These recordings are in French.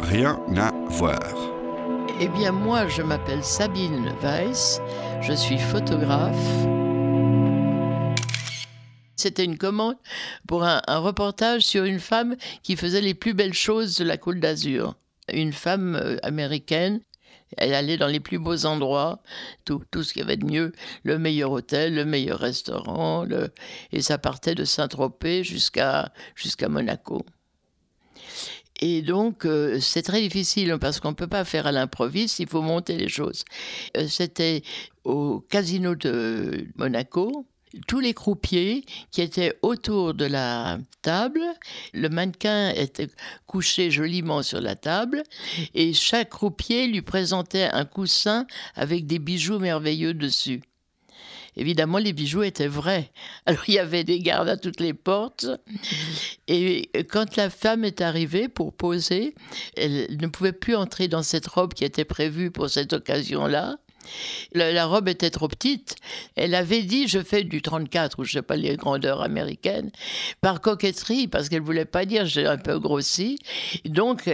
rien à voir. Eh bien, moi, je m'appelle Sabine Weiss, je suis photographe. C'était une commande pour un, reportage sur une femme qui faisait les plus belles choses de la Côte d'Azur. Une femme euh, américaine elle allait dans les plus beaux endroits, tout, tout ce qu'il y avait de mieux, le meilleur hôtel, le meilleur restaurant, et ça partait de Saint-Tropez jusqu'à jusqu'à Monaco. Et donc, euh, c'est très difficile parce qu'on ne peut pas faire à l'improviste, il faut monter les choses. Euh, C'était au casino de Monaco, tous les croupiers qui étaient autour de la table. Le mannequin était couché joliment sur la table et chaque croupier lui présentait un coussin avec des bijoux merveilleux dessus. Évidemment, les bijoux étaient vrais. Alors, il y avait des gardes à toutes les portes. Et quand la femme est arrivée pour poser, elle ne pouvait plus entrer dans cette robe qui était prévue pour cette occasion-là. La, robe était trop petite. Elle avait dit je fais du 34 ou je sais pas les grandeurs américaines par coquetterie parce qu'elle voulait pas dire j'ai un peu grossi. Donc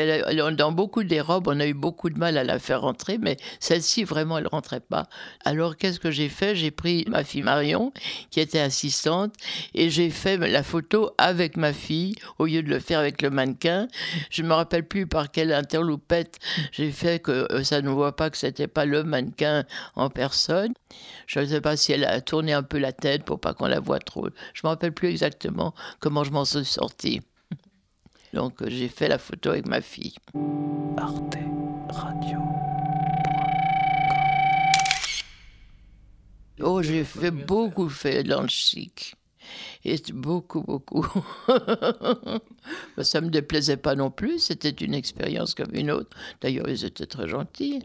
dans beaucoup des robes on a eu beaucoup de mal à la faire rentrer mais celle-ci vraiment elle rentrait pas. Alors qu'est-ce que j'ai fait? J'ai pris ma fille Marion qui était assistante et j'ai fait la photo avec ma fille au lieu de le faire avec le mannequin. Je me rappelle plus par quelle interloupette j'ai fait que euh, ça ne voit pas que c'était pas le mannequin en personne. Je ne sais pas si elle a tourné un peu la tête pour pas qu'on la voie trop. Je ne me rappelle plus exactement comment je m'en suis sortie. Donc euh, j'ai fait la photo avec ma fille. Arte Radio. Oh, j'ai fait beaucoup fait dans le chic. Et beaucoup, beaucoup. Ça ne me déplaisait pas non plus, c'était une expérience comme une autre. D'ailleurs, ils étaient très gentils.